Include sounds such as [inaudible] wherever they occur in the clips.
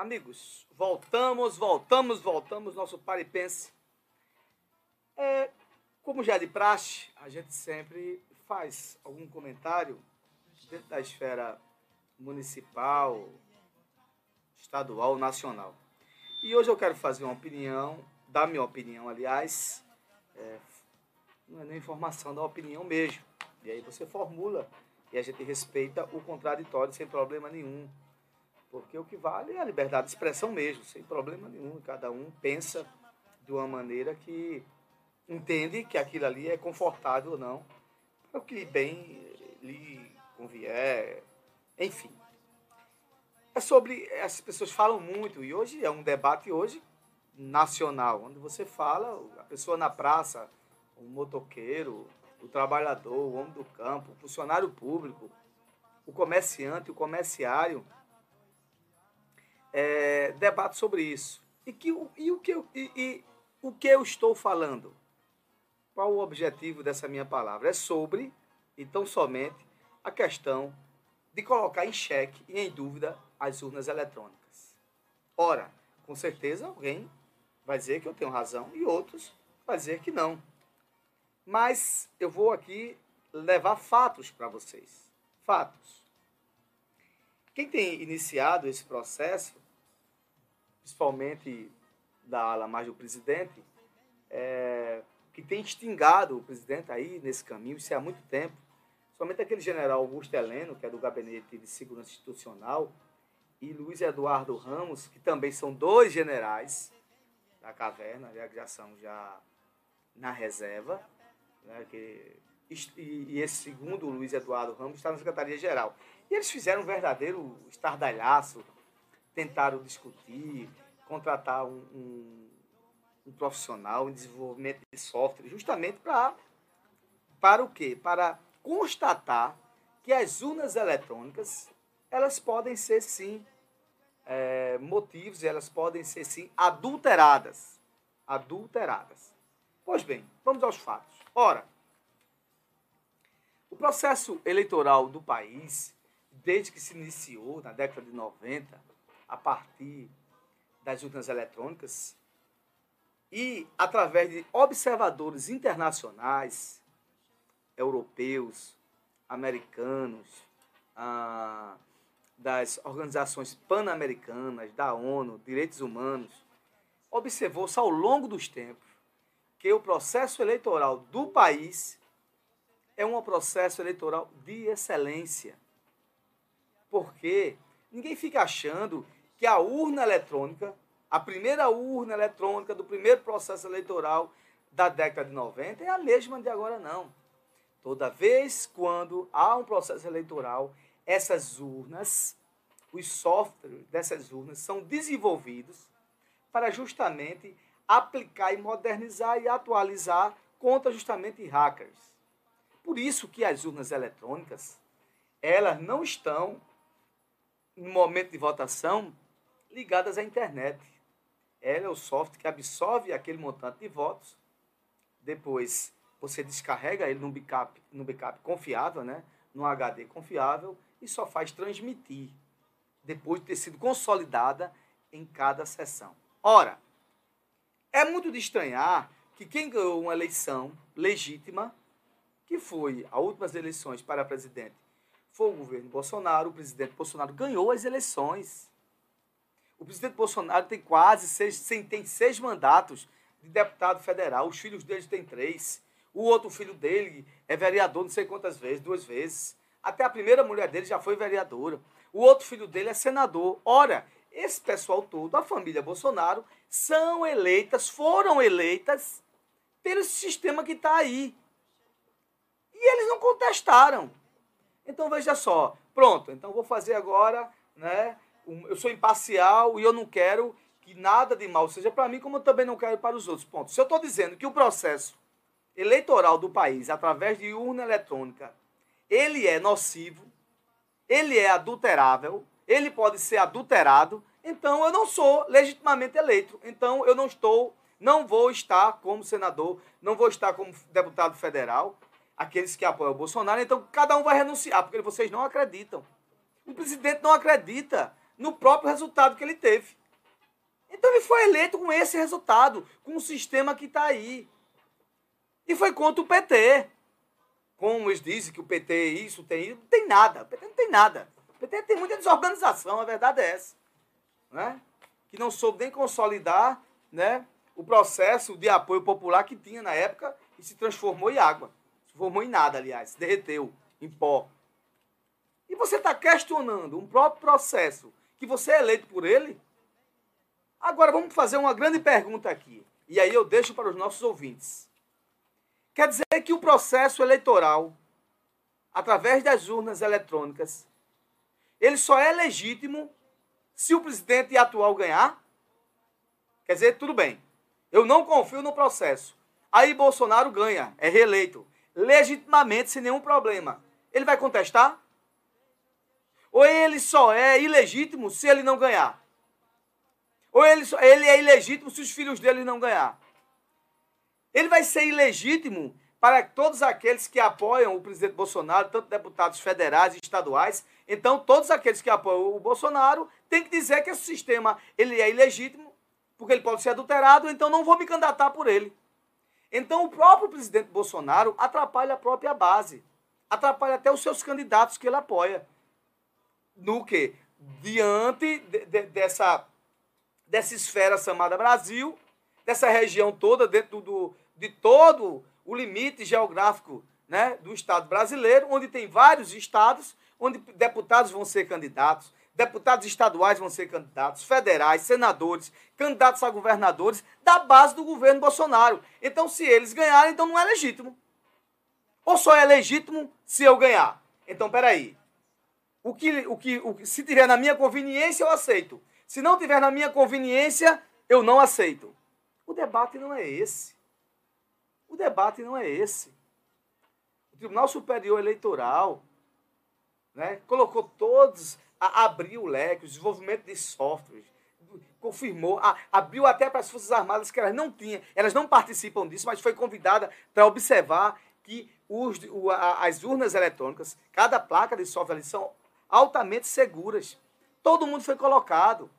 Amigos, voltamos, voltamos, voltamos, nosso paripense. É, como já é de praxe, a gente sempre faz algum comentário dentro da esfera municipal, estadual, nacional. E hoje eu quero fazer uma opinião, dar minha opinião, aliás, é, não é nem informação, da opinião mesmo. E aí você formula e a gente respeita o contraditório sem problema nenhum. Porque o que vale é a liberdade de expressão mesmo, sem problema nenhum. Cada um pensa de uma maneira que entende que aquilo ali é confortável ou não, para o que bem lhe convier, enfim. É sobre. As pessoas falam muito, e hoje é um debate hoje nacional, onde você fala, a pessoa na praça, o motoqueiro, o trabalhador, o homem do campo, o funcionário público, o comerciante, o comerciário é, debate sobre isso. E, que, e, o que eu, e, e o que eu estou falando? Qual o objetivo dessa minha palavra? É sobre, então somente, a questão de colocar em xeque e em dúvida as urnas eletrônicas. Ora, com certeza alguém vai dizer que eu tenho razão e outros vai dizer que não. Mas eu vou aqui levar fatos para vocês. Fatos. Quem tem iniciado esse processo principalmente da ala mais do presidente, é, que tem instigado o presidente aí nesse caminho, isso é há muito tempo. Somente aquele general Augusto Heleno, que é do Gabinete de Segurança Institucional, e Luiz Eduardo Ramos, que também são dois generais da caverna, já que já são já na reserva, né, que, e, esse segundo, Luiz Eduardo Ramos, está na Secretaria-Geral. E eles fizeram um verdadeiro estardalhaço tentaram discutir, contratar um, um, um profissional em desenvolvimento de software, justamente para para o quê? Para constatar que as urnas eletrônicas elas podem ser sim é, motivos, elas podem ser sim adulteradas. Adulteradas. Pois bem, vamos aos fatos. Ora, o processo eleitoral do país, desde que se iniciou na década de 90, a partir das urnas eletrônicas e através de observadores internacionais, europeus, americanos, ah, das organizações pan-americanas, da ONU, direitos humanos, observou-se ao longo dos tempos que o processo eleitoral do país é um processo eleitoral de excelência. Porque ninguém fica achando que a urna eletrônica, a primeira urna eletrônica do primeiro processo eleitoral da década de 90 é a mesma de agora não. Toda vez quando há um processo eleitoral, essas urnas, os softwares dessas urnas são desenvolvidos para justamente aplicar e modernizar e atualizar contra justamente hackers. Por isso que as urnas eletrônicas, elas não estão no momento de votação ligadas à internet. Ela é o software que absorve aquele montante de votos. Depois você descarrega ele num backup, num backup confiável, né? num HD confiável, e só faz transmitir, depois de ter sido consolidada em cada sessão. Ora, é muito de estranhar que quem ganhou uma eleição legítima, que foi as últimas eleições para presidente, foi o governo Bolsonaro, o presidente Bolsonaro ganhou as eleições. O presidente Bolsonaro tem quase seis, tem seis mandatos de deputado federal. Os filhos dele têm três. O outro filho dele é vereador não sei quantas vezes, duas vezes. Até a primeira mulher dele já foi vereadora. O outro filho dele é senador. Ora, esse pessoal todo, a família Bolsonaro, são eleitas, foram eleitas pelo sistema que está aí. E eles não contestaram. Então veja só, pronto, então vou fazer agora, né? eu sou imparcial e eu não quero que nada de mal seja para mim, como eu também não quero para os outros. Ponto. Se eu estou dizendo que o processo eleitoral do país, através de urna eletrônica, ele é nocivo, ele é adulterável, ele pode ser adulterado, então eu não sou legitimamente eleito. Então eu não estou, não vou estar como senador, não vou estar como deputado federal, aqueles que apoiam o Bolsonaro, então cada um vai renunciar, porque vocês não acreditam. O presidente não acredita no próprio resultado que ele teve. Então ele foi eleito com esse resultado, com o sistema que está aí. E foi contra o PT. Como eles dizem que o PT é isso, tem isso, não tem nada. O PT não tem nada. O PT tem muita desorganização, a verdade é essa. Né? Que não soube nem consolidar né, o processo de apoio popular que tinha na época e se transformou em água. Se formou em nada, aliás, se derreteu em pó. E você está questionando um próprio processo que você é eleito por ele? Agora vamos fazer uma grande pergunta aqui. E aí eu deixo para os nossos ouvintes. Quer dizer que o processo eleitoral, através das urnas eletrônicas, ele só é legítimo se o presidente atual ganhar? Quer dizer, tudo bem. Eu não confio no processo. Aí Bolsonaro ganha, é reeleito, legitimamente, sem nenhum problema. Ele vai contestar? Ou ele só é ilegítimo se ele não ganhar? Ou ele, só, ele é ilegítimo se os filhos dele não ganhar? Ele vai ser ilegítimo para todos aqueles que apoiam o presidente Bolsonaro, tanto deputados federais e estaduais. Então, todos aqueles que apoiam o Bolsonaro têm que dizer que esse sistema ele é ilegítimo, porque ele pode ser adulterado, então não vou me candidatar por ele. Então, o próprio presidente Bolsonaro atrapalha a própria base, atrapalha até os seus candidatos que ele apoia. No que? Diante de, de, dessa, dessa esfera chamada Brasil, dessa região toda, dentro do, de todo o limite geográfico né, do Estado brasileiro, onde tem vários estados, onde deputados vão ser candidatos, deputados estaduais vão ser candidatos, federais, senadores, candidatos a governadores, da base do governo Bolsonaro. Então, se eles ganharem, então não é legítimo. Ou só é legítimo se eu ganhar? Então, peraí. O que, o que, o que, se tiver na minha conveniência, eu aceito. Se não tiver na minha conveniência, eu não aceito. O debate não é esse. O debate não é esse. O Tribunal Superior Eleitoral né, colocou todos, a, abriu o leque, o desenvolvimento de softwares, confirmou, a, abriu até para as Forças Armadas que elas não tinham, elas não participam disso, mas foi convidada para observar que os, o, a, as urnas eletrônicas, cada placa de software são altamente seguras. Todo mundo foi colocado.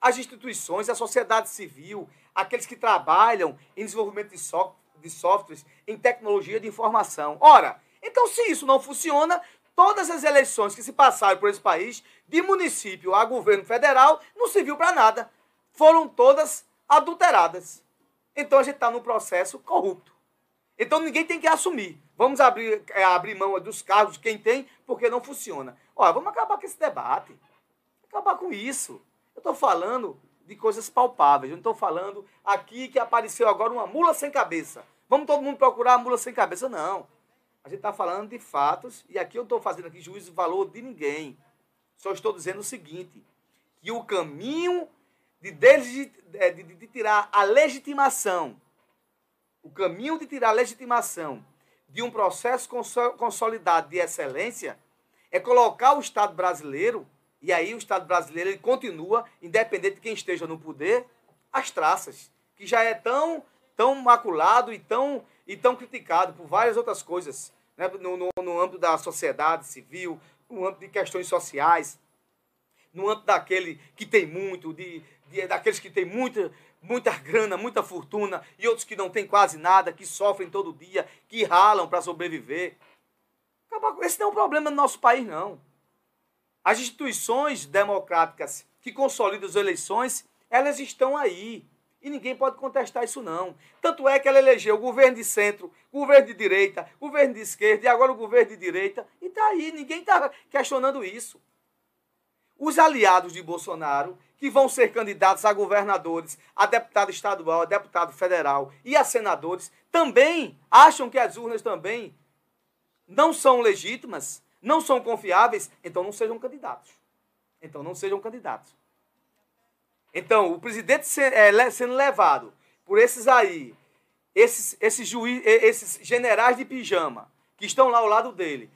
As instituições, a sociedade civil, aqueles que trabalham em desenvolvimento de, so de softwares, em tecnologia de informação. Ora, então se isso não funciona, todas as eleições que se passaram por esse país, de município a governo federal, não serviu para nada. Foram todas adulteradas. Então a gente está num processo corrupto. Então ninguém tem que assumir. Vamos abrir, é, abrir mão dos cargos quem tem, porque não funciona. Olha, vamos acabar com esse debate. Acabar com isso. Eu estou falando de coisas palpáveis. Eu não estou falando aqui que apareceu agora uma mula sem cabeça. Vamos todo mundo procurar a mula sem cabeça. Não. A gente está falando de fatos e aqui eu estou fazendo aqui juízo valor de ninguém. Só estou dizendo o seguinte, que o caminho de, de, de, de tirar a legitimação, o caminho de tirar a legitimação de um processo consolidado de excelência é colocar o Estado brasileiro e aí o Estado brasileiro ele continua, independente de quem esteja no poder, as traças, que já é tão, tão maculado e tão, e tão criticado por várias outras coisas, né? no, no, no âmbito da sociedade civil, no âmbito de questões sociais, no âmbito daquele que tem muito, de, de, daqueles que têm muita, muita grana, muita fortuna, e outros que não têm quase nada, que sofrem todo dia, que ralam para sobreviver. Esse não é um problema no nosso país, não. As instituições democráticas que consolidam as eleições, elas estão aí. E ninguém pode contestar isso, não. Tanto é que ela elegeu governo de centro, governo de direita, governo de esquerda e agora o governo de direita. E está aí, ninguém está questionando isso. Os aliados de Bolsonaro, que vão ser candidatos a governadores, a deputado estadual, a deputado federal e a senadores, também acham que as urnas também não são legítimas não são confiáveis, então não sejam candidatos. Então não sejam candidatos. Então, o presidente é, sendo levado por esses aí, esses, esses, juiz, esses generais de pijama, que estão lá ao lado dele,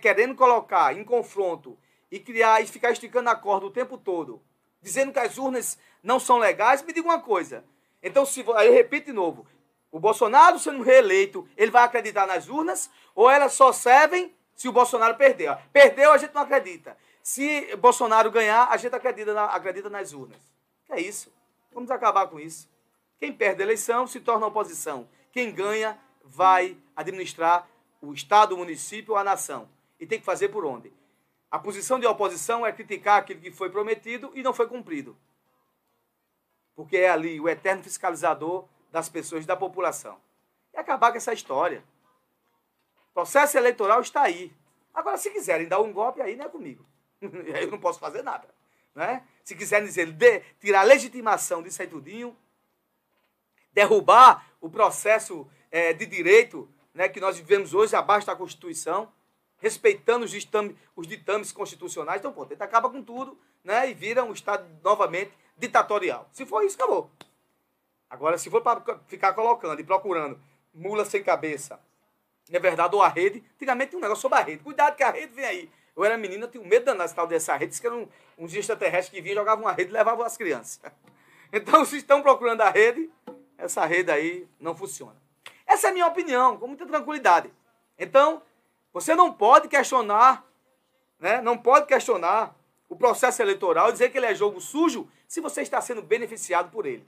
querendo colocar em confronto e criar e ficar esticando a corda o tempo todo, dizendo que as urnas não são legais, me diga uma coisa. Então, se aí eu repito de novo, o Bolsonaro sendo reeleito, ele vai acreditar nas urnas ou elas só servem se o Bolsonaro perder. Perdeu, a gente não acredita. Se Bolsonaro ganhar, a gente acredita, na, acredita nas urnas. É isso. Vamos acabar com isso. Quem perde a eleição se torna oposição. Quem ganha vai administrar o Estado, o município, a nação. E tem que fazer por onde? A posição de oposição é criticar aquilo que foi prometido e não foi cumprido. Porque é ali o eterno fiscalizador das pessoas, da população. E acabar com essa história. O processo eleitoral está aí. Agora, se quiserem dar um golpe, aí não é comigo. [laughs] aí eu não posso fazer nada. Né? Se quiserem dizer, de, tirar a legitimação disso aí tudinho, derrubar o processo é, de direito né, que nós vivemos hoje abaixo da Constituição, respeitando os ditames, os ditames constitucionais, então, pô, tenta acaba com tudo né, e vira um Estado novamente ditatorial. Se for isso, acabou. Agora, se for para ficar colocando e procurando mula sem cabeça, é verdade, ou a rede, antigamente tinha um negócio sobre a rede. Cuidado que a rede vem aí. Eu era menina, tinha medo danado tal dessa rede, disse que era um, uns extraterrestres que vinham, jogavam uma rede e levavam as crianças. [laughs] Então, se estão procurando a rede, essa rede aí não funciona. Essa é a minha opinião, com muita tranquilidade. Então, você não pode questionar, né? não pode questionar o processo eleitoral, dizer que ele é jogo sujo, se você está sendo beneficiado por ele.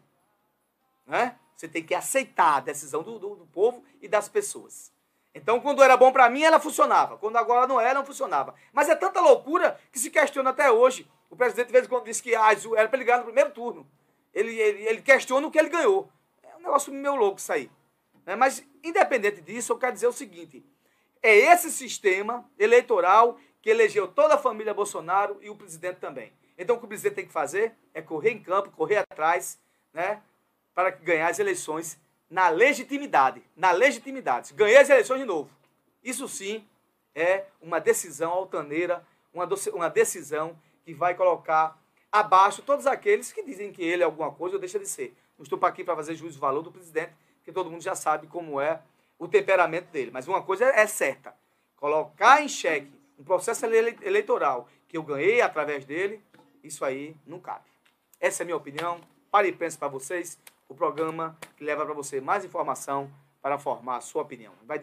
Né? Você tem que aceitar a decisão do, do, do povo e das pessoas. Então, quando era bom para mim, ela funcionava. Quando agora não é, não funcionava. Mas é tanta loucura que se questiona até hoje. O presidente, de vez em quando, disse que ah, era para ele ganhar no primeiro turno. Ele, ele, ele questiona o que ele ganhou. É um negócio meio louco isso aí. Né? Mas, independente disso, eu quero dizer o seguinte: é esse sistema eleitoral que elegeu toda a família Bolsonaro e o presidente também. Então, o que o presidente tem que fazer é correr em campo, correr atrás, né, para ganhar as eleições na legitimidade. Na legitimidade. Ganhar as eleições de novo. Isso sim é uma decisão altaneira, uma, uma decisão que vai colocar abaixo todos aqueles que dizem que ele é alguma coisa ou deixa de ser. Não estou aqui para fazer juízo do valor do presidente, que todo mundo já sabe como é o temperamento dele. Mas uma coisa é certa: colocar em xeque um processo eleitoral que eu ganhei através dele, isso aí não cabe. Essa é a minha opinião. Pare e pense para vocês. O programa que leva para você mais informação para formar a sua opinião. Vai